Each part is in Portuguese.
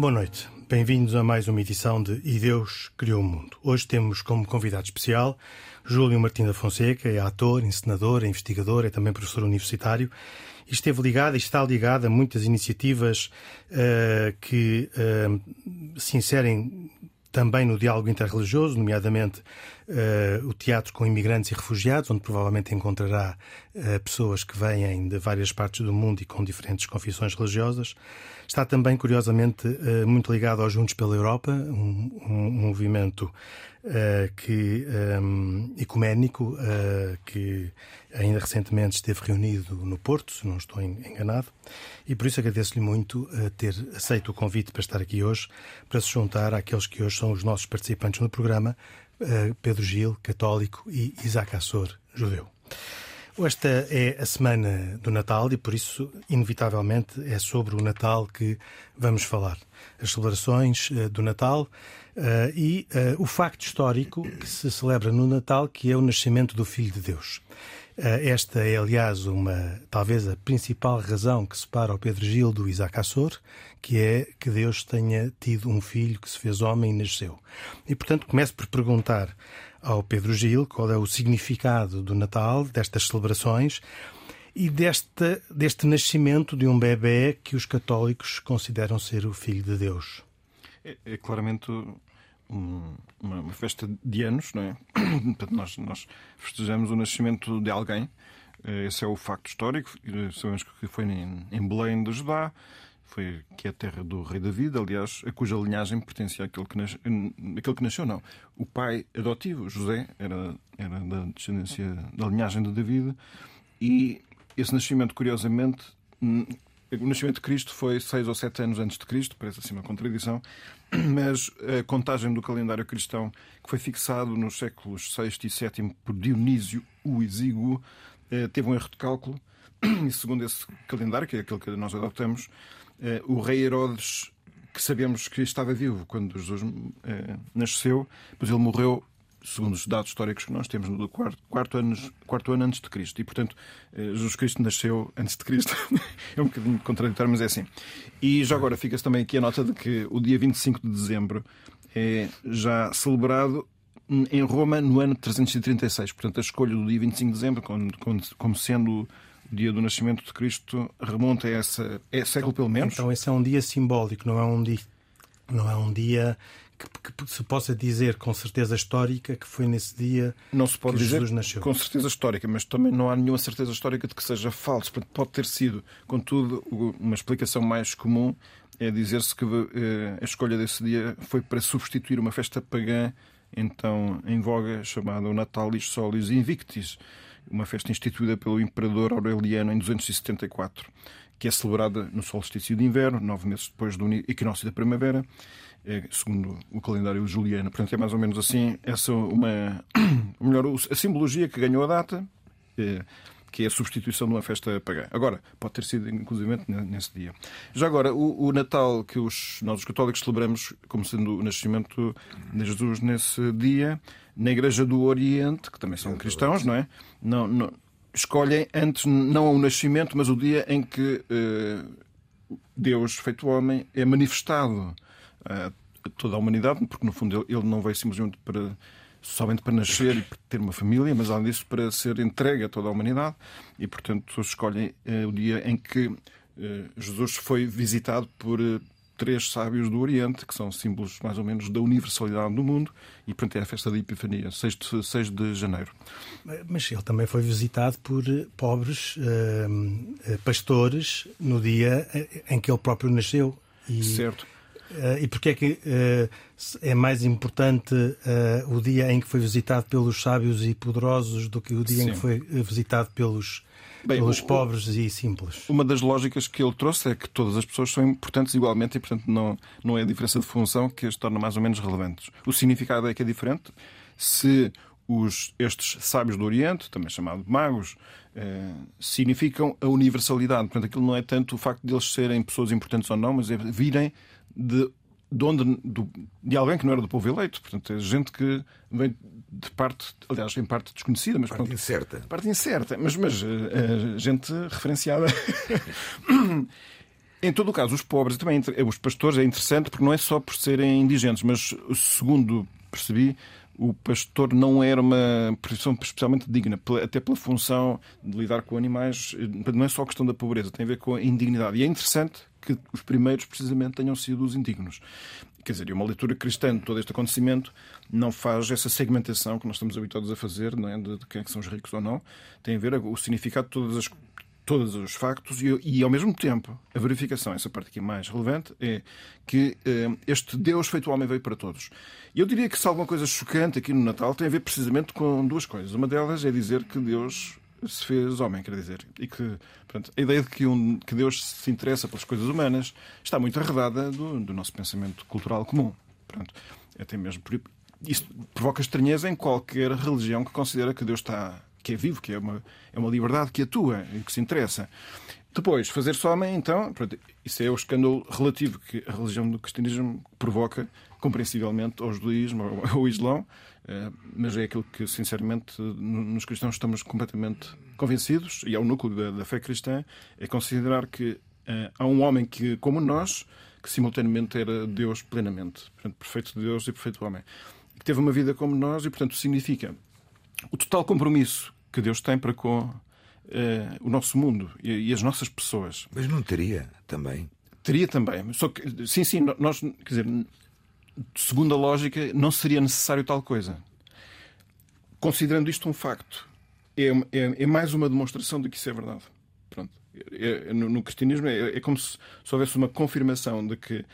Boa noite. Bem-vindos a mais uma edição de E Deus Criou o Mundo. Hoje temos como convidado especial Júlio Martim da Fonseca, é ator, encenador, é investigador, é também professor universitário e esteve ligado e está ligado a muitas iniciativas uh, que uh, se inserem também no diálogo interreligioso, nomeadamente uh, o teatro com imigrantes e refugiados, onde provavelmente encontrará uh, pessoas que vêm de várias partes do mundo e com diferentes confissões religiosas. Está também, curiosamente, uh, muito ligado aos Juntos pela Europa, um, um movimento que, um, ecuménico que ainda recentemente esteve reunido no Porto, se não estou enganado, e por isso agradeço-lhe muito ter aceito o convite para estar aqui hoje, para se juntar àqueles que hoje são os nossos participantes no programa, Pedro Gil, católico, e Isaac Assor, judeu. Esta é a semana do Natal e, por isso, inevitavelmente, é sobre o Natal que vamos falar. As celebrações do Natal e o facto histórico que se celebra no Natal, que é o nascimento do Filho de Deus. Esta é, aliás, uma talvez a principal razão que separa o Pedro Gil do Isaac Assor, que é que Deus tenha tido um filho que se fez homem e nasceu. E, portanto, começo por perguntar ao Pedro Gil qual é o significado do Natal, destas celebrações e deste, deste nascimento de um bebê que os católicos consideram ser o filho de Deus. É, é claramente um, uma, festa de anos, não é? Portanto, nós, nós festejamos o nascimento de alguém. Eh, esse é o facto histórico. Sabemos que foi em, em Belém de Judá, foi que é a terra do rei David, aliás, a cuja linhagem pertencia àquele que, nasce, àquele que nasceu, não. O pai adotivo, José, era, era da descendência da linhagem de David, e esse nascimento, curiosamente, o nascimento de Cristo foi seis ou sete anos antes de Cristo, parece assim uma contradição, mas a contagem do calendário cristão, que foi fixado nos séculos VI e VII por Dionísio o Exíguo, eh, teve um erro de cálculo, e segundo esse calendário, que é aquele que nós adotamos, o rei Herodes, que sabemos que estava vivo quando Jesus eh, nasceu, pois ele morreu segundo os dados históricos que nós temos, no quarto, quarto, ano, quarto ano antes de Cristo. E, portanto, eh, Jesus Cristo nasceu antes de Cristo. é um bocadinho contraditório, mas é assim. E já agora fica-se também aqui a nota de que o dia 25 de dezembro é já celebrado em Roma no ano 336. Portanto, a escolha do dia 25 de dezembro como sendo dia do nascimento de Cristo remonta a essa é século pelo menos. Então esse é um dia simbólico, não é um dia não é um dia que, que, se possa dizer com certeza histórica que foi nesse dia não se pode que dizer Jesus nasceu. com certeza histórica, mas também não há nenhuma certeza histórica de que seja falso. Pode ter sido, contudo, uma explicação mais comum é dizer-se que eh, a escolha desse dia foi para substituir uma festa pagã então em voga chamada o Natalis Solis Invictis, uma festa instituída pelo imperador Aureliano em 274, que é celebrada no solstício de inverno, nove meses depois do equinócio da primavera, é, segundo o calendário juliano. Portanto, é mais ou menos assim essa uma melhor a simbologia que ganhou a data, é, que é a substituição de uma festa pagã. Agora, pode ter sido inclusive nesse dia. Já agora, o, o Natal que os, nós os católicos celebramos como sendo o nascimento de Jesus nesse dia, na Igreja do Oriente, que também são cristãos, não é? Não, não, escolhem antes não o nascimento, mas o dia em que eh, Deus, feito homem, é manifestado a toda a humanidade, porque no fundo ele não veio simplesmente para somente para nascer e para ter uma família, mas além disso para ser entregue a toda a humanidade e portanto escolhem eh, o dia em que eh, Jesus foi visitado por eh, três sábios do Oriente, que são símbolos mais ou menos da universalidade do mundo, e portanto é a festa da Epifania, 6 de, 6 de janeiro. Mas ele também foi visitado por pobres pastores no dia em que ele próprio nasceu. E... Certo. Uh, e porquê é que uh, é mais importante uh, o dia em que foi visitado pelos sábios e poderosos do que o dia Sim. em que foi visitado pelos, Bem, pelos o, pobres e simples? Uma das lógicas que ele trouxe é que todas as pessoas são importantes igualmente e, portanto, não, não é a diferença de função que as torna mais ou menos relevantes. O significado é que é diferente. Se os, estes sábios do Oriente, também chamados magos, eh, significam a universalidade. Portanto, aquilo não é tanto o facto de eles serem pessoas importantes ou não, mas é virem de, de onde do, de alguém que não era do povo eleito. Portanto, é gente que vem de parte, aliás, em parte desconhecida, mas parte pronto, incerta. Parte incerta, mas, mas uh, gente referenciada. Em todo o caso, os pobres, também os pastores, é interessante porque não é só por serem indigentes, mas segundo percebi, o pastor não era uma profissão especialmente digna, até pela função de lidar com animais. Não é só a questão da pobreza, tem a ver com a indignidade. E é interessante que os primeiros, precisamente, tenham sido os indignos. Quer dizer, uma leitura cristã de todo este acontecimento não faz essa segmentação que nós estamos habituados a fazer, não é? de, de quem é que são os ricos ou não. Tem a ver o significado de todas as todos os factos e, e, ao mesmo tempo, a verificação, essa parte aqui mais relevante, é que eh, este Deus feito homem veio para todos. E eu diria que se alguma coisa chocante aqui no Natal tem a ver precisamente com duas coisas. Uma delas é dizer que Deus se fez homem, quer dizer, e que portanto, a ideia de que, um, que Deus se interessa pelas coisas humanas está muito arredada do, do nosso pensamento cultural comum. Portanto, até mesmo por, isso provoca estranheza em qualquer religião que considera que Deus está que é vivo, que é uma, é uma liberdade que atua e que se interessa. Depois, fazer-se homem, então, pronto, isso é o escândalo relativo que a religião do cristianismo provoca, compreensivelmente, ao judaísmo, ao, ao islão, eh, mas é aquilo que, sinceramente, nos cristãos estamos completamente convencidos, e é o núcleo da, da fé cristã, é considerar que uh, há um homem que, como nós, que simultaneamente era Deus plenamente, portanto, perfeito Deus e perfeito homem, que teve uma vida como nós e, portanto, significa o total compromisso que Deus tem para com uh, o nosso mundo e, e, as nossas pessoas. Mas não teria também? Teria também. Só que, sim, sim, nós, quer dizer, segundo a lógica, não seria necessário tal coisa. Considerando isto um facto, é, é, é mais uma demonstração de que isso é verdade. Pronto. É, é no, no, cristianismo é, é como se, se houvesse uma confirmação de que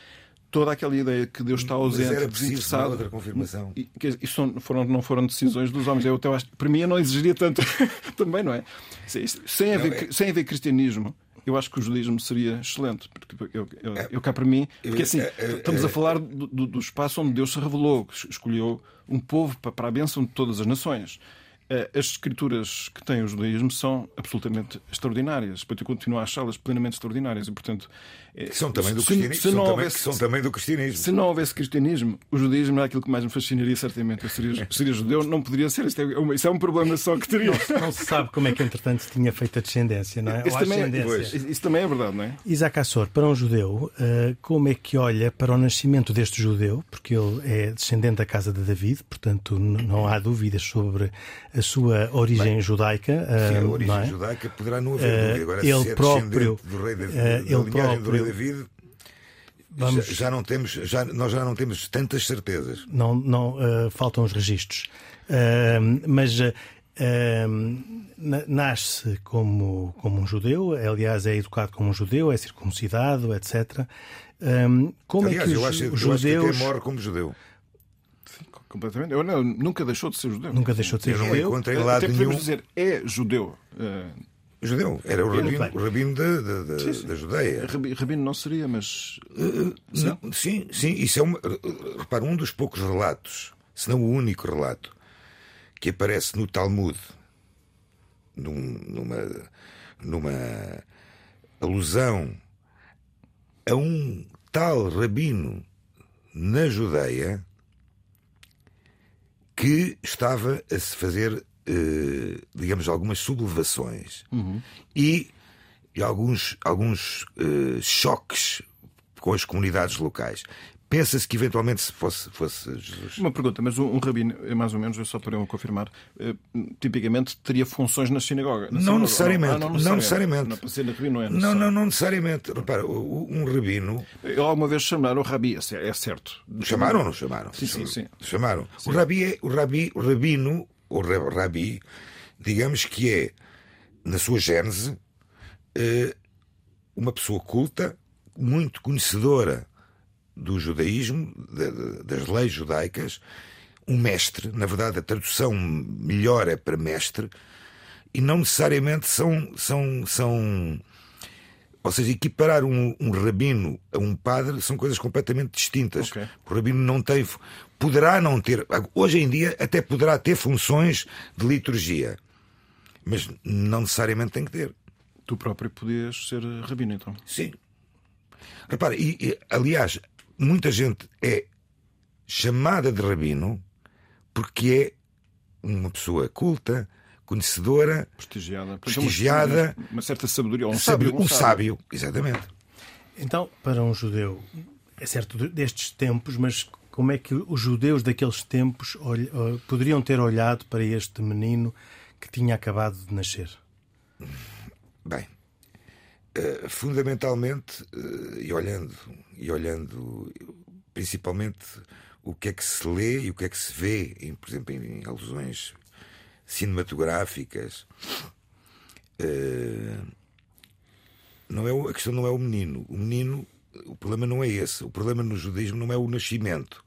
toda aquela ideia que Deus está ausente, Mas era desinteressado. outra confirmação. E, isso não foram, não foram decisões dos homens. Eu até acho, para mim, eu não exigiria tanto também, não é? Sem haver, não, é... sem haver cristianismo, eu acho que o judaísmo seria excelente. Porque eu, eu, eu, eu cá para mim, porque assim, é, é, estamos a falar do, do, espaço onde Deus se revelou, escolheu um povo para, para a bênção de todas as nações. Eh, as escrituras que tem o judaísmo são absolutamente extraordinárias. Portanto, eu continuo a achá-las plenamente extraordinárias. E, portanto, eh, são também do se, cristianismo. Se, são, houvesse, também, são também do cristianismo. Se não houvesse cristianismo, o judaísmo era aquilo que mais me fascinaria, certamente. Eu seria, seria judeu, não poderia ser. Isto é, isso é um problema só que teria. Não, não, se sabe como é que, entretanto, se tinha feito a descendência, não é? Isso, também, é, isso também é verdade, não é? Isaac Assor, para um judeu, eh, como é que olha para o nascimento deste judeu? Porque ele é descendente da casa de David, portanto, não há dúvidas sobre a sua origem Bem, judaica. Sim, a ah, origem é? judaica poderá não haver dúvida. Agora, ele se é próprio, do rei David, uh, ele próprio, do rei David, Vamos... Já, já, não temos, já, nós já não temos tantas certezas. Não, não uh, faltam os registros. Uh, mas uh, nasce como, como um judeu, aliás, é educado como um judeu, é circuncidado, etc. como aliás, é que os, eu acho, os judeus... eu acho que morre como judeu completamente. Eu não, nunca deixou de ser judeu. Nunca deixou de ser eu judeu. Não encontrei lado Até nenhum. dizer, é judeu. Uh... Judeu, era o rabino, o rabino da, da, da, sim, sim. da Judeia. Rabino não seria, mas. Uh, não, sim, sim, isso é uma. Repara, um dos poucos relatos, se não o único relato, que aparece no Talmud, num, numa, numa alusão a um tal rabino na Judeia que estava a se fazer, eh, digamos, algumas sublevações uhum. e, e, alguns, alguns eh, choques com as comunidades locais. Pensa-se que eventualmente se fosse, fosse Jesus. Uma pergunta, mas um, um rabino, é mais ou menos, só para eu confirmar, eh, tipicamente teria funções na sinagoga? Na não, necessariamente, ah, não, não, necessariamente. Não necessariamente. não é Não, não, não necessariamente. Repara, um rabino. Eu alguma vez chamaram o rabi, é, é certo. Chamaram ou não chamaram? Sim, sim, sim. Chamaram. Sim. O rabi, é, o rabi, o rabino, o rabi, digamos que é, na sua gênese, eh, uma pessoa culta, muito conhecedora do judaísmo, das leis judaicas, um mestre, na verdade a tradução melhor é para mestre, e não necessariamente são. são, são ou seja, equiparar um, um rabino a um padre são coisas completamente distintas. Okay. O rabino não tem. Poderá não ter. Hoje em dia até poderá ter funções de liturgia. Mas não necessariamente tem que ter. Tu próprio podias ser rabino, então? Sim. Repara, e, e, aliás, muita gente é chamada de rabino porque é uma pessoa culta, conhecedora, prestigiada, prestigiada uma, uma, certa sabedoria, um, sábio, um, um sábio. sábio, exatamente. Então, para um judeu, é certo destes tempos, mas como é que os judeus daqueles tempos poderiam ter olhado para este menino que tinha acabado de nascer? Bem, uh, fundamentalmente, uh, e olhando, e olhando principalmente o que é que se lê e o que é que se vê, em, por exemplo, em alusões cinematográficas. Uh, não é, a questão não é o menino. O menino, o problema não é esse. O problema no judaísmo não é o nascimento.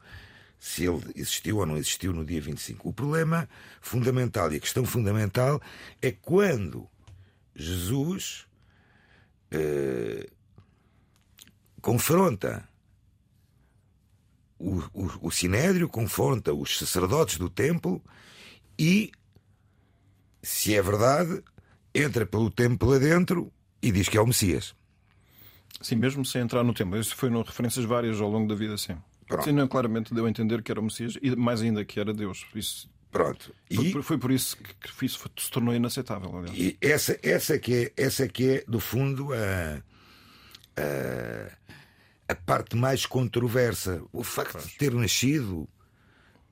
Se ele existiu ou não existiu no dia 25. O problema fundamental e a questão fundamental é quando Jesus uh, confronta o, o, o Sinédrio confronta os sacerdotes do templo e, se é verdade, entra pelo templo adentro e diz que é o Messias. Sim, mesmo sem entrar no templo. Isso foi no referências várias ao longo da vida, sim. Pronto. Sim, não, claramente deu a entender que era o Messias e mais ainda que era Deus. Isso Pronto. E, foi, foi, por isso que isso se tornou inaceitável. Aliás. E essa, essa, que é, essa que é, do fundo, a, a, a parte mais controversa. O facto de ter nascido.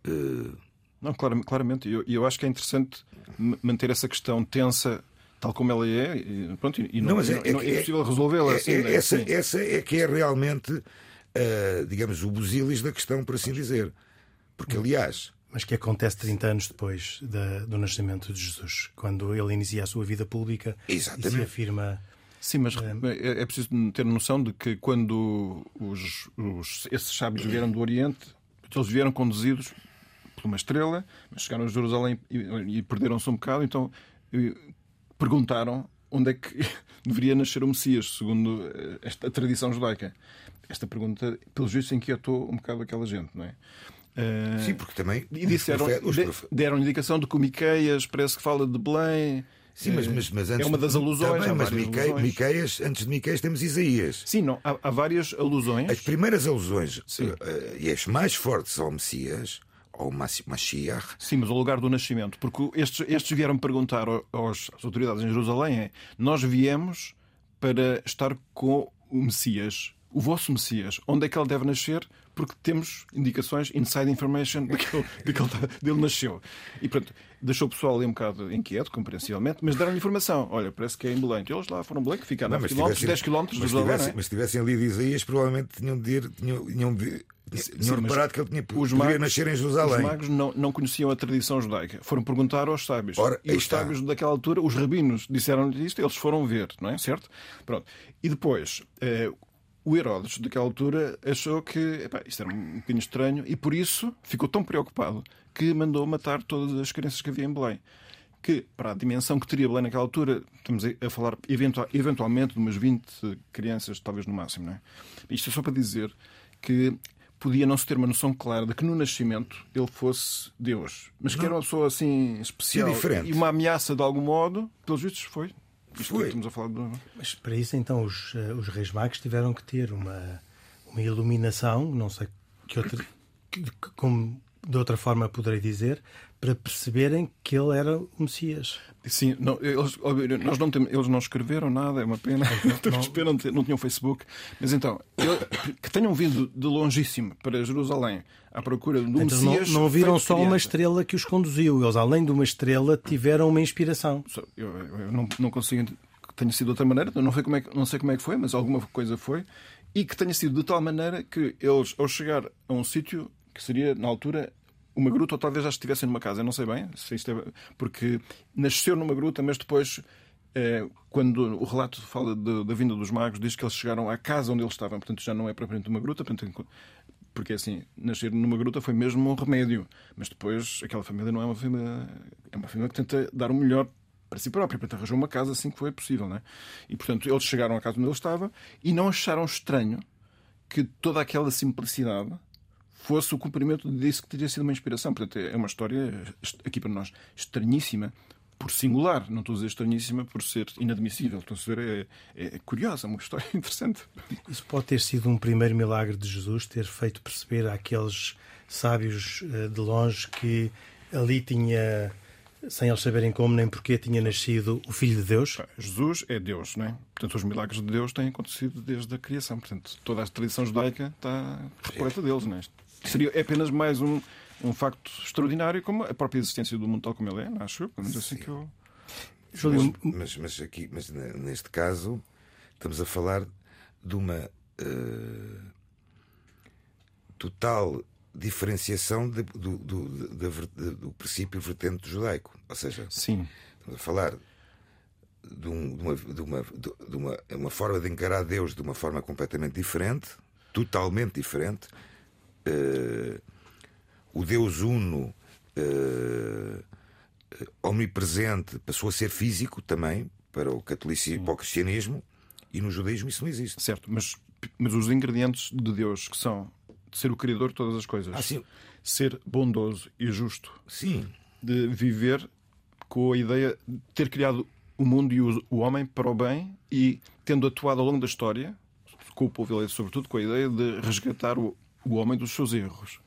Uh... Não, claramente, claramente. E eu, eu acho que é interessante manter essa questão tensa tal como ela é, e, pronto, e não, não, é, é, não é, é, possível resolvê-la é, assim. É, essa, essa é que é realmente, uh, digamos, o busilis da questão, por assim dizer. Porque, aliás. Mas que acontece 30 anos depois da, do nascimento de Jesus, quando ele inicia a sua vida pública Exatamente. e se afirma Sim, mas é, é preciso ter noção de que quando os, os, esses sábios vieram do Oriente, eles vieram conduzidos por uma estrela, mas chegaram a Jerusalém e, e perderam-se um bocado, então perguntaram onde é que deveria nascer o Messias, segundo eh, esta tradição judaica. Esta pergunta, pelos vistos, inquietou um bocado aquela gente, não é? Uh, Sim, porque também. E disseram, deram indicação de que o Miqueias parece que fala de Belém. Sim, mas, mas, mas antes, é uma das alusões. Tá mas Miqueias, antes de Miqueias temos Isaías. Sim, não, há, há várias alusões. As primeiras alusões uh, e as mais fortes ao Messias, ao Mashiach. Sim, mas ao lugar do nascimento. Porque estes, estes vieram perguntar aos, às autoridades em Jerusalém: é, nós viemos para estar com o Messias, o vosso Messias. Onde é que ele deve nascer? Porque temos indicações, inside information, de que ele, de que ele dele nasceu. E pronto deixou o pessoal ali um bocado inquieto, compreensivelmente, mas deram-lhe informação. Olha, parece que é em Belém. E eles lá foram Belém, que ficaram a 10 km mas, tivessem, mas tivessem ali de Isaías, provavelmente tinham de ir. Tinham, tinham de, tinham reparado que ele tinha, os magos, nascer em Jerusalém. Os magos não, não conheciam a tradição judaica. Foram perguntar aos sábios. Ora, e os está. sábios daquela altura, os rabinos, disseram-lhe isto, eles foram ver, não é? Certo? Pronto. E depois, eh, o Herodes, daquela altura, achou que epá, isto era um bocadinho estranho e por isso ficou tão preocupado que mandou matar todas as crianças que havia em Belém. Que, para a dimensão que teria Belém naquela altura, estamos a falar eventualmente de umas 20 crianças, talvez no máximo. Não é? Isto é só para dizer que podia não se ter uma noção clara de que no nascimento ele fosse Deus, mas que era uma pessoa assim especial e uma ameaça de algum modo, pelos vistos foi. Isto foi. estamos a falar de... Mas para isso então os, eh, os reis magos tiveram que ter uma, uma iluminação, não sei que outra, como de outra forma poderei dizer, para perceberem que ele era o Messias. Sim, não, eles, nós não temos, eles não escreveram nada, é uma pena. Não, não, não tinham Facebook. Mas então, que tenham vindo de longíssimo para Jerusalém à procura do então, Messias. Não, não viram só uma estrela que os conduziu, eles, além de uma estrela, tiveram uma inspiração. Eu, eu não, não consigo que tenha sido de outra maneira, não sei, como é, não sei como é que foi, mas alguma coisa foi. E que tenha sido de tal maneira que eles, ao chegar a um sítio que seria, na altura, uma gruta, ou talvez já estivessem numa casa, eu não sei bem, se isto é, porque nasceu numa gruta, mas depois é, quando o relato fala de, da vinda dos magos, diz que eles chegaram à casa onde eles estavam, portanto já não é propriamente uma gruta, porque assim, nascer numa gruta foi mesmo um remédio, mas depois aquela família não é uma família, é uma família que tenta dar o melhor para si própria, portanto arranjou uma casa assim que foi possível, né? E portanto eles chegaram à casa onde ele estava e não acharam estranho que toda aquela simplicidade fosse o cumprimento disso que teria sido uma inspiração. Portanto, é uma história, aqui para nós, estranhíssima, por singular. Não estou a dizer estranhíssima por ser inadmissível. Estou a ver, é, é curiosa, uma história interessante. Isso pode ter sido um primeiro milagre de Jesus, ter feito perceber àqueles sábios eh, de longe que ali tinha sem eles saberem como nem porquê tinha nascido o Filho de Deus? Jesus é Deus, não é? Portanto, os milagres de Deus têm acontecido desde a criação. Portanto, toda a tradição judaica está repleta deles, não é? Seria é apenas mais um, um facto extraordinário, como a própria existência do mundo tal como ele é, acho eu, pelo menos assim que eu. Mas, mas, mas, aqui, mas neste caso, estamos a falar de uma uh, total diferenciação de, do, do, do, do, princípio vertente judaico. Ou seja, Sim. estamos a falar de, um, de, uma, de, uma, de uma, uma forma de encarar Deus de uma forma completamente diferente, totalmente diferente. Uh, o Deus Uno, uh, omnipresente, passou a ser físico também para o catolicismo, para o cristianismo, e no judaísmo isso não existe. Certo, mas, mas os ingredientes de Deus que são de ser o criador de todas as coisas, ah, ser bondoso e justo, sim, de viver com a ideia de ter criado o mundo e o, o homem para o bem e tendo atuado ao longo da história, com o povo eleito sobretudo, com a ideia de resgatar o, o homem dos seus erros.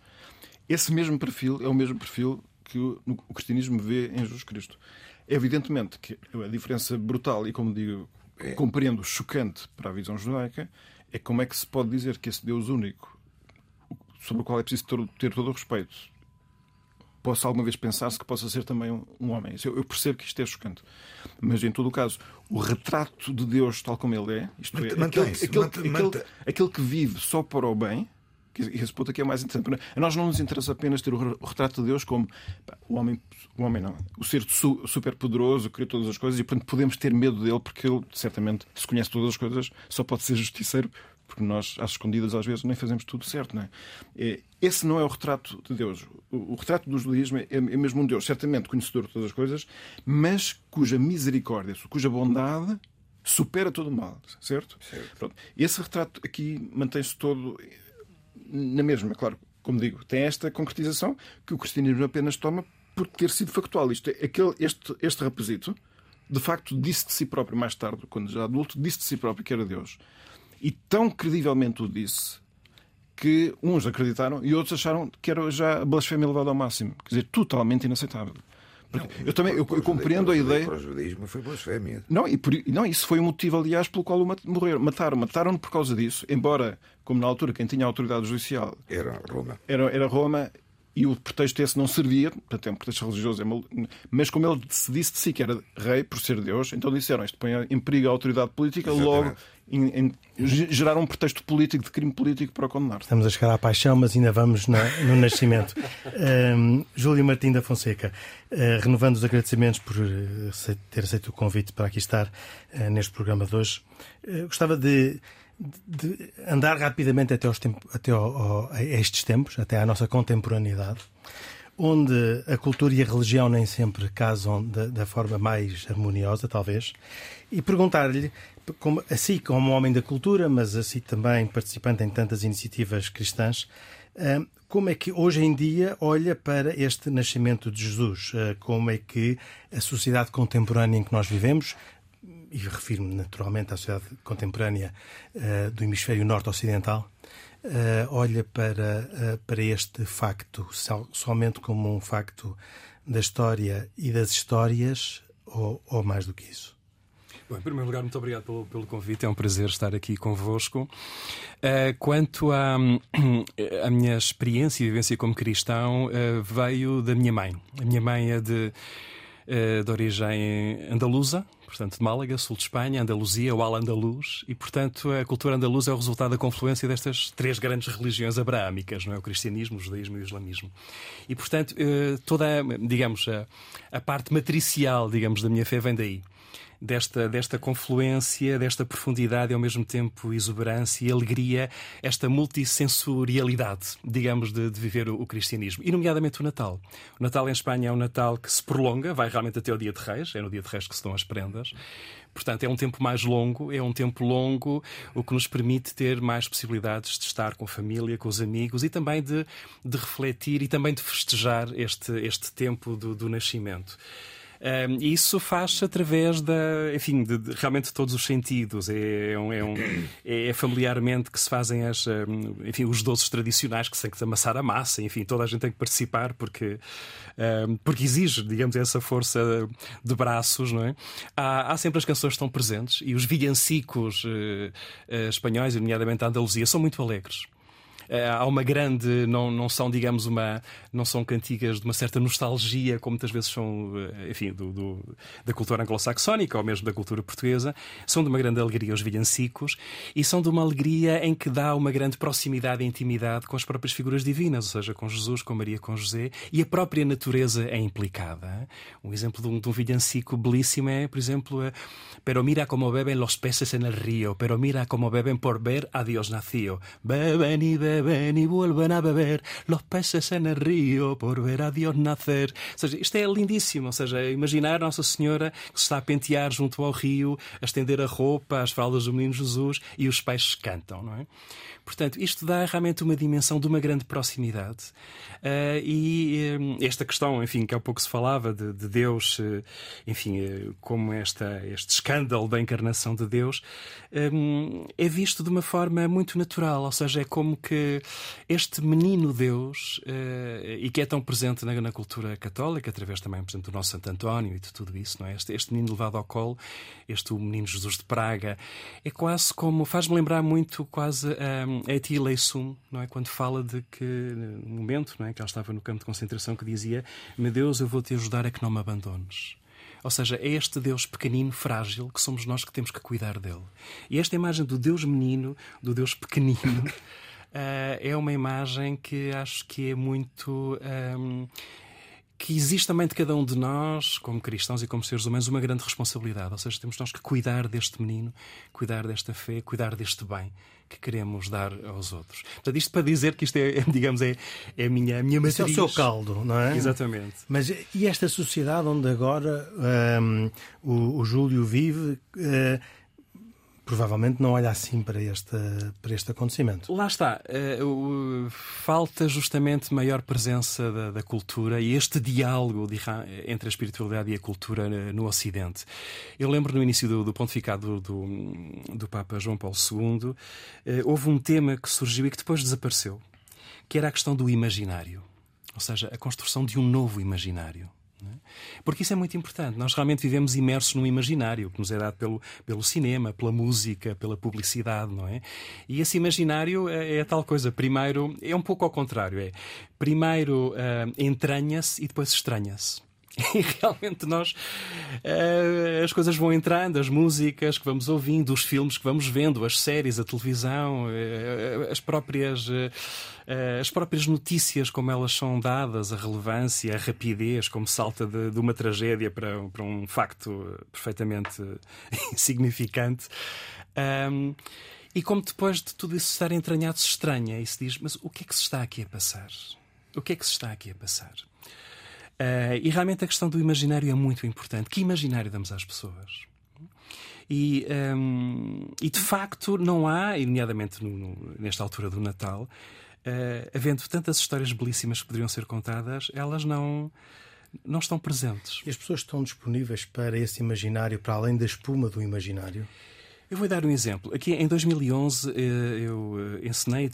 Esse mesmo perfil é o mesmo perfil que o, cristianismo vê em Jesus Cristo. É evidentemente que a diferença brutal e, como digo, é. compreendo, chocante para a visão judaica, é como é que se pode dizer que esse Deus único sobre o qual é preciso ter, todo o respeito, possa alguma vez pensar-se que possa ser também um, um homem. Eu, percebo que isto é chocante. Mas, em todo o caso, o retrato de Deus tal como ele é, isto é, aquele, aquele, aquele, aquele, que vive só para o bem, esse ponto aqui é mais interessante. A nós não nos interessa apenas ter o retrato de Deus como pá, o homem, o homem não, o ser su, super poderoso, que cria todas as coisas e, portanto, podemos ter medo dele porque ele, certamente, se conhece todas as coisas, só pode ser justiceiro porque nós, às escondidas, às vezes, nem fazemos tudo certo. Não é? é esse não é o retrato de Deus. O, retrato do judaísmo é, é, mesmo um Deus, certamente conhecedor de todas as coisas, mas cuja misericórdia, cuja bondade supera todo o mal, certo? certo. Esse retrato aqui mantém-se todo na mesma, claro, como digo, tem esta concretização que o cristianismo apenas toma por ter sido factual. Isto é, aquele, este, este rapazito, de facto, disse de si próprio, mais tarde, quando já adulto, disse de si próprio que era Deus. E tão credivelmente o disse que uns acreditaram e outros acharam que era já blasfémia elevada ao máximo. Quer dizer, totalmente inaceitável. Não, eu também eu, eu compreendo a ideia. Para o judaísmo foi blasfémia. Não, e por, não, isso foi o motivo, aliás, pelo qual o morreram. Mataram. Mataram-no por causa disso, embora, como na altura, quem tinha a autoridade judicial era Roma. Era, era Roma e o pretexto esse não servia, portanto é um pretexto religioso, é mal... mas como ele se disse de si que era rei por ser Deus, então disseram isto põe em perigo a autoridade política, Exatamente. logo em, em, geraram um pretexto político, de crime político para condenar. Estamos a chegar à paixão, mas ainda vamos na, no nascimento. um, Júlio Martim da Fonseca, uh, renovando os agradecimentos por uh, ter aceito o convite para aqui estar uh, neste programa de hoje, gostava de de andar rapidamente até, tempo, até ao, ao, a estes tempos, até à nossa contemporaneidade, onde a cultura e a religião nem sempre casam da, da forma mais harmoniosa, talvez, e perguntar-lhe, como, assim como homem da cultura, mas assim também participante em tantas iniciativas cristãs, ah, como é que hoje em dia olha para este nascimento de Jesus? Ah, como é que a sociedade contemporânea em que nós vivemos e refiro-me naturalmente à sociedade contemporânea uh, do hemisfério norte-ocidental, olha para, para este facto somente como um facto da história e das histórias, ou, ou mais do que isso? Bom, em primeiro lugar, muito obrigado pelo, pelo, convite. É um prazer estar aqui convosco. Uh, quanto à a minha experiência e vivência como cristão, uh, veio da minha mãe. A minha mãe é de, uh, de origem andaluza, portanto, de Málaga, sul de Espanha, Andaluzia, o Al-Andaluz, e, portanto, a cultura andaluza é o resultado da confluência destas três grandes religiões abraâmicas, não é? O cristianismo, o judaísmo e o islamismo. E, portanto, eh, toda, digamos, a, a parte matricial, digamos, da minha fé vem daí. Desta, desta confluência, desta profundidade e ao mesmo tempo exuberância e alegria, esta multissensorialidade, digamos, de, de viver o, o, cristianismo. E, nomeadamente, o Natal. O Natal em Espanha é um Natal que se prolonga, vai realmente até o dia de Reis, é no dia de Reis que se dão as prendas. Portanto, é um tempo mais longo, é um tempo longo, o que nos permite ter mais possibilidades de estar com a família, com os amigos e também de, de refletir e também de festejar este, este tempo do, do nascimento. Um, isso faz através da, enfim, de, de, realmente todos os sentidos. É, é, um, é, um, é, familiarmente que se fazem as, enfim, os doces tradicionais que se tem que amassar a massa. Enfim, toda a gente tem que participar porque, porque exige, digamos, essa força de braços, não é? Há, há sempre as canções que estão presentes e os villancicos uh, uh, espanhóis, nomeadamente a Andaluzia, são muito alegres. Eh, há uma grande, não, não são, digamos, uma, não são cantigas de uma certa nostalgia, como muitas vezes são, eh, enfim, do, do da cultura anglo-saxónica ou mesmo da cultura portuguesa, são de uma grande alegria os villancicos e são de uma alegria em que dá uma grande proximidade e intimidade com as próprias figuras divinas, ou seja, com Jesus, com Maria, com José, e a própria natureza é implicada. Um exemplo de um, de um belíssimo é, por exemplo, Pero mira como beben los peces en el río, pero mira como beben por ver a Dios nacido. Beben y beben beben e vuelven a beber los peces en el río por ver a Deus nacer. Ou seja, isto é lindíssimo. Ou seja, imaginar Nossa Senhora que se está a pentear junto ao rio, a estender a roupa, as fraldas do menino Jesus e os peixes cantam, não é? Portanto, isto dá realmente uma dimensão de uma grande proximidade. Uh, e um, esta questão, enfim, que há pouco se falava de, de Deus, uh, enfim, uh, como esta, este escândalo da encarnação de Deus, um, é visto de uma forma muito natural. Ou seja, é como que este menino Deus, e que é tão presente na, na, cultura católica, através também, por exemplo, do nosso Santo António e de tudo isso, não é? Este, este menino levado ao colo, este menino Jesus de Praga, é quase como, faz-me lembrar muito quase um, a Eti Sum, não é? Quando fala de que, no momento, não é? que ela estava no campo de concentração, que dizia: Meu Deus, eu vou te ajudar a que não me abandones. Ou seja, é este Deus pequenino, frágil, que somos nós que temos que cuidar dele. E esta imagem do Deus menino, do Deus pequenino, uh, é uma imagem que acho que é muito. Um, que existe também de cada um de nós, como cristãos e como seres humanos, uma grande responsabilidade. Ou seja, temos nós que cuidar deste menino, cuidar desta fé, cuidar deste bem que queremos dar aos outros. Portanto, isto para dizer que isto é, é digamos, é, é a minha, a minha matriz. Isso é o seu caldo, não é? Exatamente. Mas e esta sociedade onde agora um, o, o, Júlio vive... Uh, provavelmente não olha assim para este, para este acontecimento. Lá está. Uh, falta justamente maior presença da, da, cultura e este diálogo de, entre a espiritualidade e a cultura eh, no Ocidente. Eu lembro no início do, do pontificado do, do, Papa João Paulo II, uh, houve um tema que surgiu e que depois desapareceu, que era a questão do imaginário. Ou seja, a construção de um novo imaginário. É? Porque isso é muito importante. Nós realmente vivemos imersos num imaginário que nos é dado pelo, pelo cinema, pela música, pela publicidade, não é? E esse imaginário é, é tal coisa. Primeiro, é um pouco ao contrário. É primeiro uh, entranha-se e depois estranha-se. E realmente nós uh, as coisas vão entrando, as músicas que vamos ouvindo, os filmes que vamos vendo, as séries, a televisão, uh, as próprias uh, as próprias notícias, como elas são dadas, a relevância, a rapidez, como salta de, de uma tragédia para, para um facto perfeitamente insignificante. Um, e como depois de tudo isso estar entranhado se estranha e se diz: Mas o que é que se está aqui a passar? O que é que se está aqui a passar? Uh, e realmente a questão do imaginário é muito importante. Que imaginário damos às pessoas? E, um, e de facto não há, nomeadamente no, no, nesta altura do Natal, uh, havendo tantas histórias belíssimas que poderiam ser contadas, elas não não estão presentes. E as pessoas estão disponíveis para esse imaginário, para além da espuma do imaginário? Eu vou dar um exemplo. Aqui em 2011 eh, eu ensinei,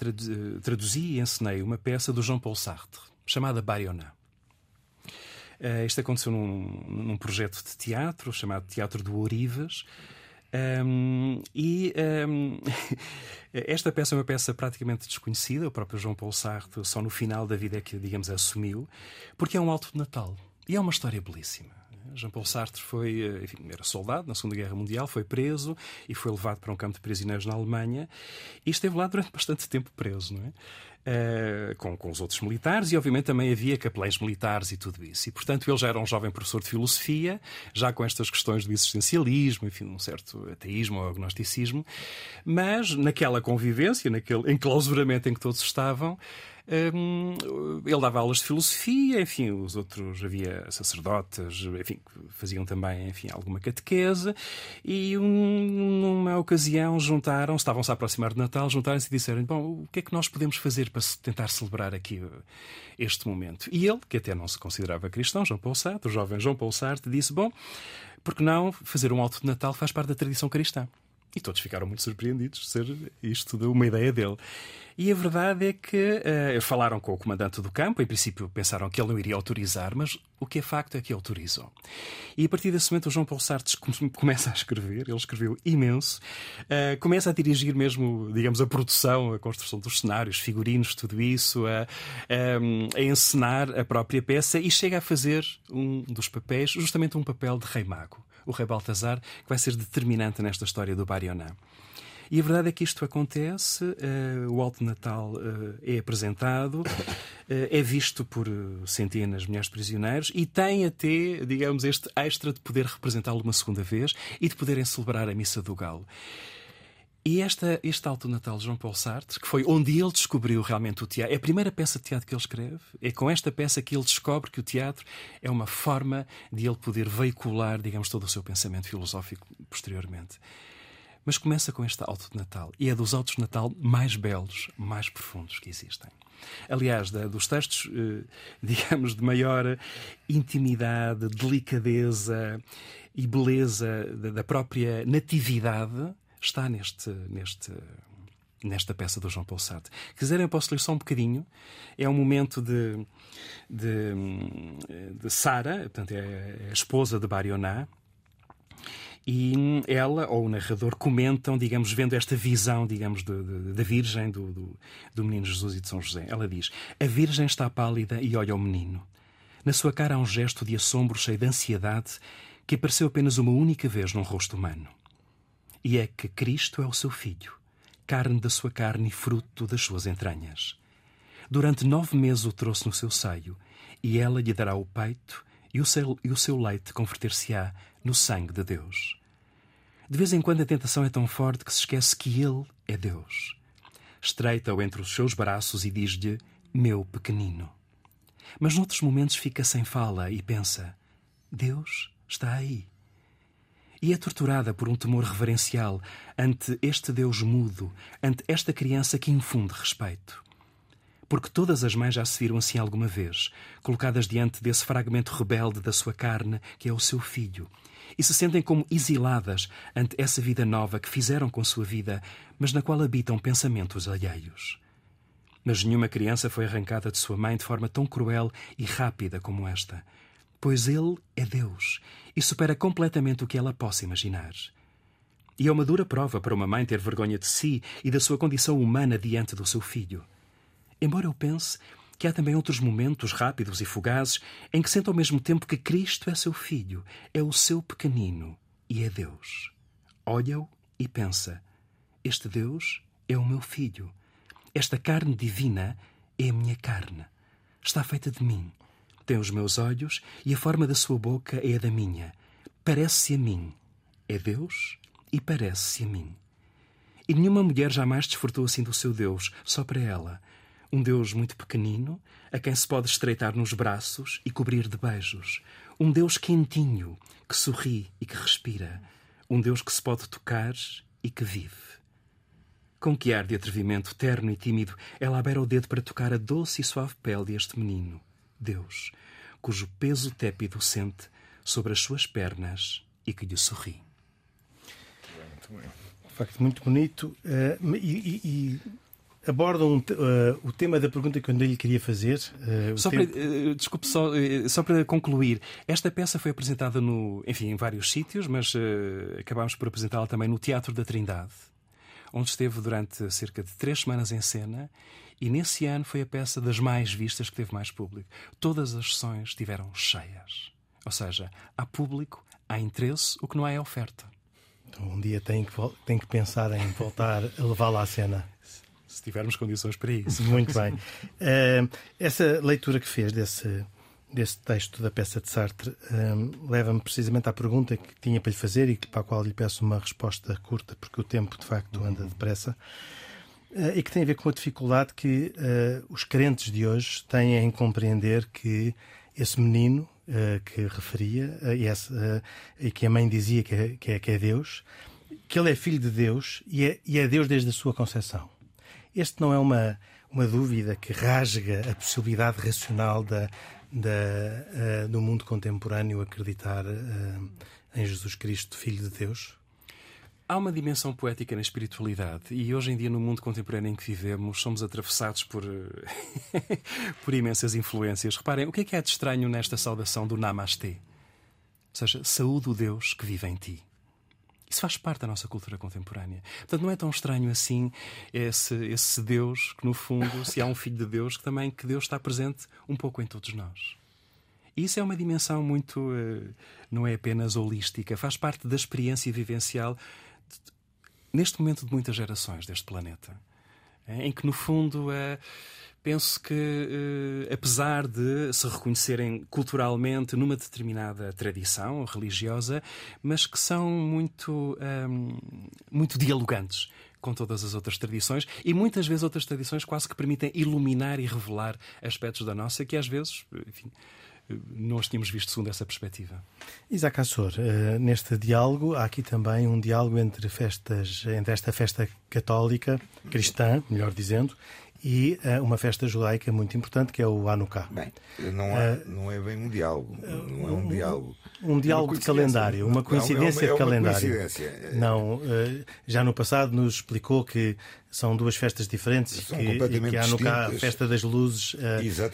traduzi e ensinei uma peça do Jean Paul Sartre chamada Bayona. Isto aconteceu num, num, projeto de teatro chamado Teatro do Orivas. Um, e um, esta peça é uma peça praticamente desconhecida. O próprio João Paulo Sartre, só no final da vida é que, digamos, assumiu, porque é um alto de Natal. E é uma história belíssima. Jean-Paul Sartre foi, eh, enfim, era soldado na Segunda Guerra Mundial, foi preso e foi levado para um campo de prisioneiros na Alemanha e esteve lá durante bastante tempo preso, não é? Uh, com, com os outros militares e, obviamente, também havia capelães militares e tudo isso. E, portanto, ele já era um jovem professor de filosofia, já com estas questões do existencialismo, enfim, um certo ateísmo ou agnosticismo, mas naquela convivência, naquele enclausuramento em que todos estavam, ele dava aulas de filosofia, enfim, os outros havia sacerdotes, enfim, faziam também, enfim, alguma catequese. E um, numa ocasião juntaram, estavam-se a aproximar de Natal, juntaram-se e disseram: Bom, o que é que nós podemos fazer para tentar celebrar aqui este momento? E ele, que até não se considerava cristão, João Paulo Sartre, o jovem João Paulo Sartre, disse: Bom, porque não fazer um alto de Natal faz parte da tradição cristã? E todos ficaram muito surpreendidos de ser isto de uma ideia dele. E a verdade é que uh, falaram com o comandante do campo, em princípio pensaram que ele não iria autorizar, mas o que é facto é que autorizou. E a partir desse momento o João Paulo Sartre começa a escrever, ele escreveu imenso, uh, começa a dirigir mesmo, digamos, a produção, a construção dos cenários, figurinos, tudo isso, a, a, a encenar a própria peça e chega a fazer um dos papéis, justamente um papel de rei mago o rei Baltazar, que vai ser determinante nesta história do Barionã. E a verdade é que isto acontece, uh, o Alto Natal uh, é apresentado, uh, é visto por centenas de milhares de prisioneiros e tem até, digamos, este extra de poder representá-lo uma segunda vez e de poderem celebrar a Missa do Galo. E esta, este Alto Natal de João Paulo Sartre, que foi onde ele descobriu realmente o teatro, é a primeira peça de teatro que ele escreve, é com esta peça que ele descobre que o teatro é uma forma de ele poder veicular, digamos, todo o seu pensamento filosófico posteriormente. Mas começa com este Alto de Natal, e é dos Altos de Natal mais belos, mais profundos que existem. Aliás, da, dos textos, eh, digamos, de maior intimidade, delicadeza e beleza da, da própria natividade está neste, neste, nesta peça do João Paulo Sartre. Quiserem, eu posso ler só um bocadinho. É um momento de, de, de Sara, portanto, é a esposa de Barioná, e ela ou o narrador comentam, digamos, vendo esta visão, digamos, da Virgem, do, do, do, menino Jesus e de São José. Ela diz: A Virgem está pálida e olha ao menino. Na sua cara há um gesto de assombro cheio de ansiedade que apareceu apenas uma única vez num rosto humano e é que Cristo é o seu Filho, carne da sua carne e fruto das suas entranhas. Durante nove meses o trouxe no seu seio, e ela lhe dará o peito, e o seu, e o seu leite converter-se-á no sangue de Deus. De vez em quando a tentação é tão forte que se esquece que Ele é Deus. Estreita-o entre os seus braços e diz-lhe: Meu pequenino. Mas noutros momentos fica sem fala e pensa: Deus está aí e é torturada por um temor reverencial ante este Deus mudo, ante esta criança que infunde respeito. Porque todas as mães já se viram assim alguma vez, colocadas diante desse fragmento rebelde da sua carne, que é o seu filho, e se sentem como exiladas ante essa vida nova que fizeram com sua vida, mas na qual habitam pensamentos alheios. Mas nenhuma criança foi arrancada de sua mãe de forma tão cruel e rápida como esta pois Ele é Deus e supera completamente o que ela possa imaginar. E é uma dura prova para uma mãe ter vergonha de si e da sua condição humana diante do seu filho. Embora eu pense que há também outros momentos rápidos e fugazes em que sente ao mesmo tempo que Cristo é seu filho, é o seu pequenino e é Deus. Olha-o e pensa: Este Deus é o meu filho. Esta carne divina é a minha carne. Está feita de mim. Tem os meus olhos e a forma da sua boca é a da minha. Parece-se a mim. É Deus e parece-se a mim. E nenhuma mulher jamais desfrutou assim do seu Deus, só para ela. Um Deus muito pequenino, a quem se pode estreitar nos braços e cobrir de beijos. Um Deus quentinho, que sorri e que respira. Um Deus que se pode tocar e que vive. Com que ar de atrevimento terno e tímido, ela abera o dedo para tocar a doce e suave pele deste menino. Deus, cujo peso tépido sente sobre as suas pernas e que lhe sorri. Muito bem. De facto, muito bonito. Uh, e, e, e abordam uh, o tema da pergunta que eu lhe queria fazer. Uh, só para, uh, desculpe, só, só para concluir, esta peça foi apresentada no, enfim, em vários sítios, mas acabámos por apresentá-la também no Teatro da Trindade, onde esteve durante cerca de três semanas em cena e nesse ano foi a peça das mais vistas que teve mais público. Todas as sessões estiveram cheias. Ou seja, há público, há interesse, o que não há é oferta. Então, um dia tem que, tem que pensar em voltar a levá-la à cena. Se tivermos condições para isso. Muito bem. Uh, essa leitura que fez desse, desse texto da peça de Sartre uh, leva-me precisamente à pergunta que tinha para lhe fazer e para a qual lhe peço uma resposta curta, porque o tempo de facto anda depressa. Uh, e que tem a ver com a dificuldade que os crentes de hoje têm em compreender que esse menino uh, que referia uh, e, esse, uh, e, que a mãe dizia que é, que é, que, é, Deus, que ele é filho de Deus e é, e é Deus desde a sua concepção. Este não é uma, uma dúvida que rasga a possibilidade racional da, da, do mundo contemporâneo acreditar em Jesus Cristo, Filho de Deus? Há uma dimensão poética na espiritualidade e hoje em dia, no mundo contemporâneo em que vivemos, somos atravessados por, por imensas influências. Reparem, o que é que é de estranho nesta saudação do Namastê? Ou seja, saúde o Deus que vive em ti. Isso faz parte da nossa cultura contemporânea. Portanto, não é tão estranho assim esse, esse Deus que, no fundo, se há um filho de Deus, que também que Deus está presente um pouco em todos nós. E isso é uma dimensão muito. Eh, não é apenas holística, faz parte da experiência vivencial neste momento de muitas gerações deste planeta, em que, no fundo, é, penso que, apesar de se reconhecerem culturalmente numa determinada tradição religiosa, mas que são muito, um, muito dialogantes com todas as outras tradições e muitas vezes outras tradições quase que permitem iluminar e revelar aspectos da nossa que às vezes, enfim, nós tínhamos visto segundo essa perspectiva. Isaac Assor, uh, neste diálogo há aqui também um diálogo entre festas, entre esta festa católica, cristã, melhor dizendo, e uh, uma festa judaica muito importante que é o Hanukkah. Bem, não, há, uh, não é bem um diálogo, não é um diálogo. Um diálogo é de calendário, uma coincidência é uma, é de calendário. Coincidência. Não, já no passado nos explicou que são duas festas diferentes são que, completamente que a Hanukkah, a festa das luzes,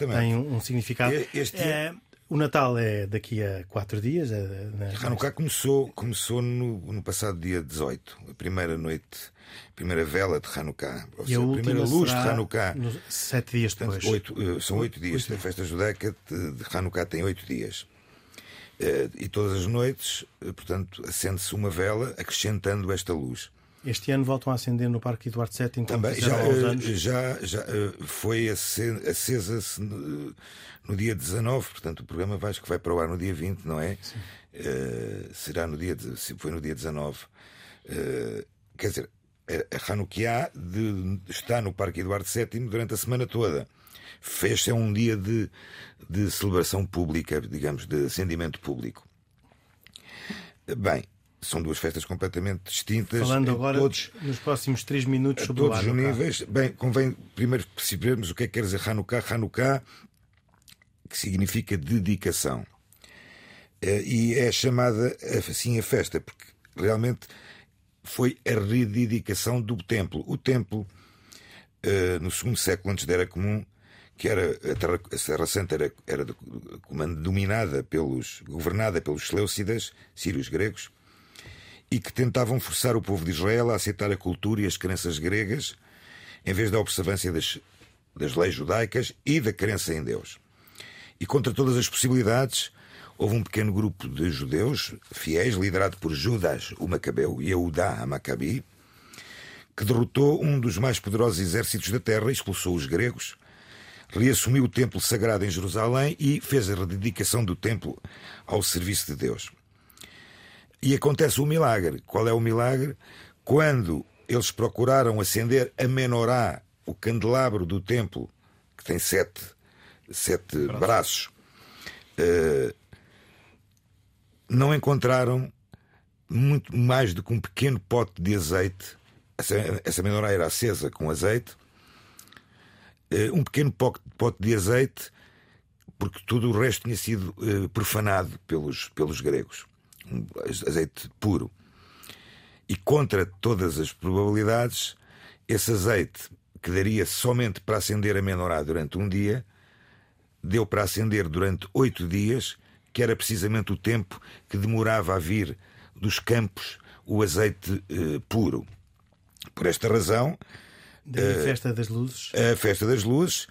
tem um, um significado. Este... É o Natal é daqui a quatro dias. É, né? Hanukkah começou, começou no, no, passado dia 18, a primeira noite, a primeira vela de Hanukkah, ou seja, a, a primeira luz de Hanukkah. Sete dias depois. Oito, eh, são oito dias. A festa judaica de, de Hanukkah tem oito dias. Eh, e todas as noites, eh, portanto, acende-se uma vela acrescentando esta luz. Este ano voltam a acender no Parque Eduardo VII Também já, anos. já, já foi acesa no dia 19, portanto o programa vai, que vai para o ar no dia 20, não é? Uh, será no dia, se foi no dia 19. Uh, quer dizer, a Hanukkah de, está no Parque Eduardo VII durante a semana toda. Fez-se é um dia de, de celebração pública, digamos, de acendimento público. Bem, são duas festas completamente distintas. Falando agora todos, nos próximos três minutos sobre todos o os níveis. Bem, convém primeiro percebermos o que é que quer dizer Hanukkah. Hanukkah, que significa dedicação. Eh, e é chamada assim a festa, porque realmente foi a rededicação do templo. O templo, eh, no segundo século antes da Era Comum, que era a Terra, a Serra Santa era, era dominada pelos, governada pelos Seleucidas, sírios gregos, e que tentavam forçar o povo de Israel a aceitar a cultura e as crenças gregas em vez da observância das, das leis judaicas e da crença em Deus. E contra todas as possibilidades, houve um pequeno grupo de judeus fiéis, liderado por Judas, o Macabeu, e Eudá, a Macabi, que derrotou um dos mais poderosos exércitos da terra, expulsou os gregos, reassumiu o templo sagrado em Jerusalém e fez a rededicação do templo ao serviço de Deus. E acontece o um milagre. Qual é o milagre? Quando eles procuraram acender a menorá, o candelabro do templo, que tem sete, sete braços, braços uh, não encontraram muito mais do que um pequeno pote de azeite. Essa, essa menorá era acesa com azeite. Uh, um pequeno pote, pote de azeite, porque tudo o resto tinha sido uh, profanado pelos, pelos gregos azeite puro. E contra todas as probabilidades, esse azeite, que daria somente para acender a menorá durante um dia, deu para acender durante oito dias, que era precisamente o tempo que demorava a vir dos campos o azeite eh, puro. Por esta razão. Da uh, Festa das Luzes. A Festa das Luzes.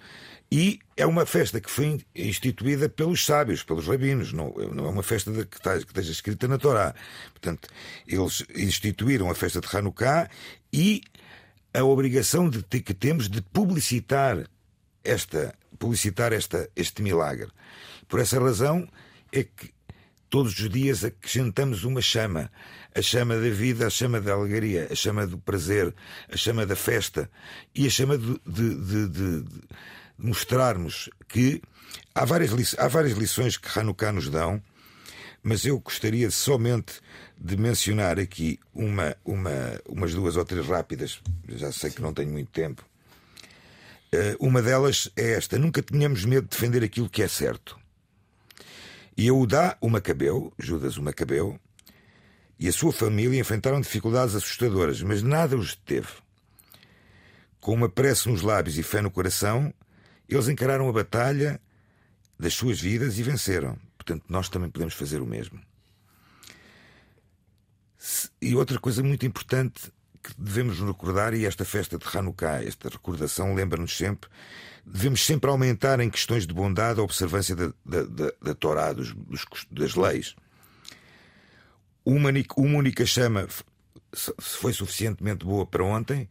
E é uma festa que foi instituída pelos sábios, pelos rabinos, não, não é uma festa de, que, está, que esteja escrita na Torá. Portanto, eles instituíram a festa de Hanukkah e a obrigação de, que temos de publicitar esta, publicitar esta, este milagre. Por essa razão é que todos os dias acrescentamos uma chama. A chama da vida, a chama da alegria, a chama do prazer, a chama da festa e a chama de, de, de, de mostrarmos que há várias, há várias lições que Hanukkah nos dão, mas eu gostaria somente de mencionar aqui uma, uma, umas duas ou três rápidas, já sei que não tenho muito tempo. Uh, uma delas é esta: nunca tenhamos medo de defender aquilo que é certo. E Eudá, o Macabeu, Judas o Macabeu, e a sua família enfrentaram dificuldades assustadoras, mas nada os deteve. Com uma prece nos lábios e fé no coração, eles encararam a batalha das suas vidas e venceram. Portanto, nós também podemos fazer o mesmo. E outra coisa muito importante que devemos recordar, e esta festa de Hanukkah, esta recordação, lembra-nos sempre, devemos sempre aumentar em questões de bondade a observância da, da, da, da Torá, dos, dos, das leis. Uma, uma única chama foi suficientemente boa para ontem,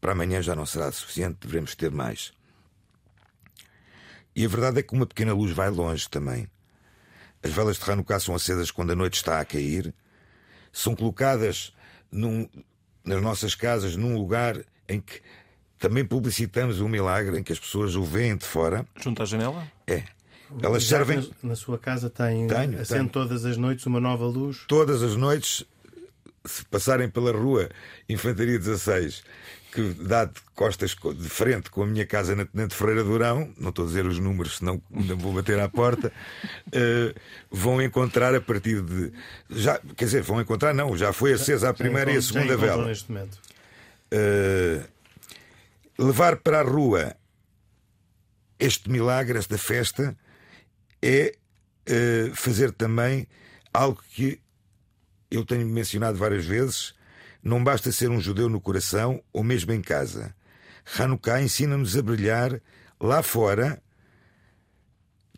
para amanhã já não será suficiente, devemos ter mais. E a verdade é que uma pequena luz vai longe também. As velas de Hanukkah são acesas quando a noite está a cair, são colocadas num, nas nossas casas num lugar em que também publicitamos o milagre, em que as pessoas o veem de fora. Junto à janela? É. Elas servem. Na, na sua casa tem tenho, acende tenho. todas as noites uma nova luz? Todas as noites, se passarem pela rua Infantaria 16 que dá de costas de frente com a minha casa na Tenente Ferreira Durão, não estou a dizer os números, senão ainda vou bater à porta, uh, vão encontrar a partir de. Já, quer dizer, vão encontrar, não, já foi acesa a primeira já, e a segunda vela. Neste momento. Uh, levar para a rua este milagre, esta festa, é uh, fazer também algo que eu tenho mencionado várias vezes não basta ser um judeu no coração ou mesmo em casa. Hanukkah ensina-nos a brilhar lá fora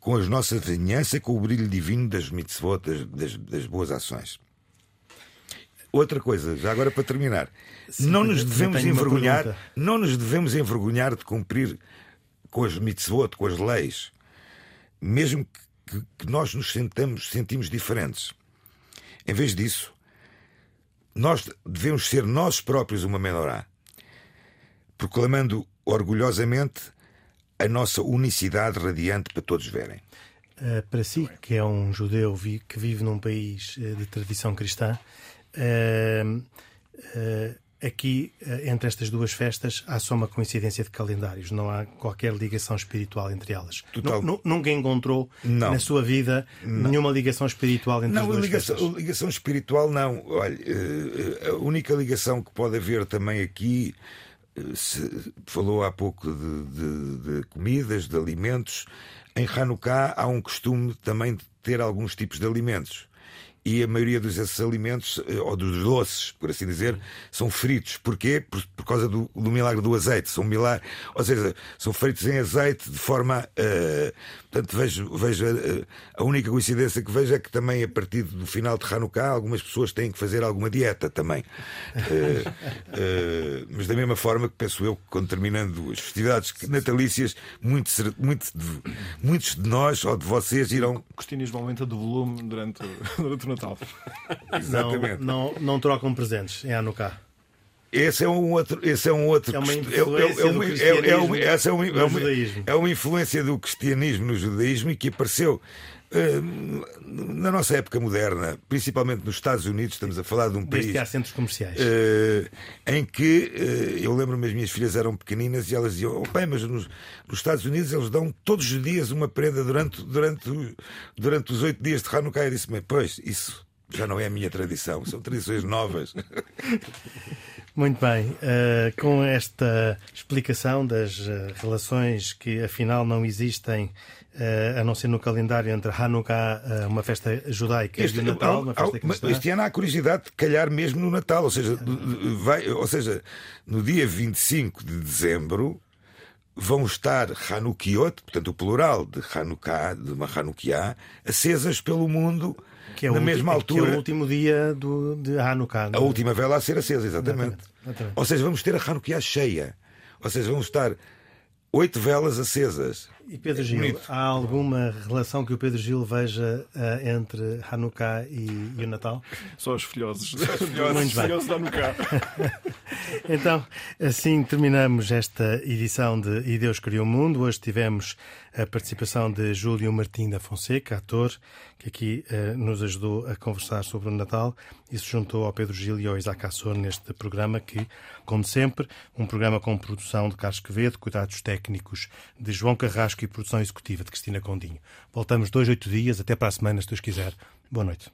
com a nossa vizinhança, com o brilho divino das mitzvot, das, das, das boas ações. Outra coisa, já agora para terminar, Sim, não nos devemos envergonhar, não nos devemos envergonhar de cumprir com as mitzvot, com as leis, mesmo que, que nós nos sentamos, sentimos diferentes. Em vez disso, nós devemos ser nós próprios uma menorá, proclamando orgulhosamente a nossa unicidade radiante para todos verem. Uh, para si, que é um judeu que vive num país uh, de tradição cristã, uh, aqui, entre estas duas festas, há só uma coincidência de calendários, não há qualquer ligação espiritual entre elas. Nunca encontrou não. na sua vida não. nenhuma ligação espiritual entre não, as duas ligação, festas? ligação espiritual não. Olha, eh, a única ligação que pode haver também aqui. Eh, se falou há pouco de, de, de comidas, de alimentos. Em Hanukkah há um costume também de ter alguns tipos de alimentos e a maioria desses alimentos, eh, ou dos doces, por assim dizer, são fritos. Porquê? Por, por causa do, do, milagre do azeite. São milagre, ou seja, são feitos em azeite de forma. Uh, portanto, vejo, vejo uh, a única coincidência que vejo é que também a partir do final de Hanukkah algumas pessoas têm que fazer alguma dieta também. Uh, mas da mesma forma que penso eu que quando terminando as festividades natalícias, muitos, muitos, de, muitos de nós ou de vocês irão. O cristianismo aumenta de volume durante, durante Natal. Exatamente. Não, não, não trocam presentes em Hanukkah. Esse é um outro, esse é um outro. É uma influência do cristianismo essa é, uma, é, uma, é uma influência do cristianismo no judaísmo e que apareceu na nossa época moderna, principalmente nos Estados Unidos, estamos a falar de um país. Desde que há centros comerciais. Uh, em que uh, eu lembro-me, as minhas filhas eram pequeninas e elas diziam: oh, pai, mas nos, nos, Estados Unidos eles dão todos os dias uma prenda durante, durante, durante os oito dias de Hanukkah. Eu disse: pois, isso já não é a minha tradição, são tradições novas. Muito bem, uh, com esta explicação das relações que afinal não existem, a não ser no calendário entre Hanukkah, uma festa judaica, este, e Natal, uma festa cristã. Este ano há curiosidade de calhar mesmo no Natal, ou seja, vai, ou seja, no dia 25 de dezembro vão estar Hanukiot, portanto o plural de Hanukkah, de uma Hanukkah, acesas pelo mundo que é na o mesma último, altura. Que é o último dia do, de Hanukkah. A última vela a ser acesa, exatamente. Exatamente, exatamente. Ou seja, vamos ter a Hanukkah cheia. Ou seja, vamos estar oito velas acesas. E Pedro Gil, Bonito. há alguma relação que o Pedro Gil veja ah, entre Hanukkah e, e o Natal? Só os filhosos. Os Muito bem. filhosos da Hanukkah. Então, assim terminamos esta edição de E Deus Criou o Mundo. Hoje tivemos a participação de Júlio Martim da Fonseca, ator, que aqui eh, nos ajudou a conversar sobre o Natal e se juntou ao Pedro Gil e ao Isaac Assor neste programa que, como sempre, um programa com produção de Carlos Quevedo, cuidados técnicos de João Carrasco e produção executiva de Cristina Condinho. Voltamos dois, oito dias, até para a semana, se Deus quiser. Boa noite.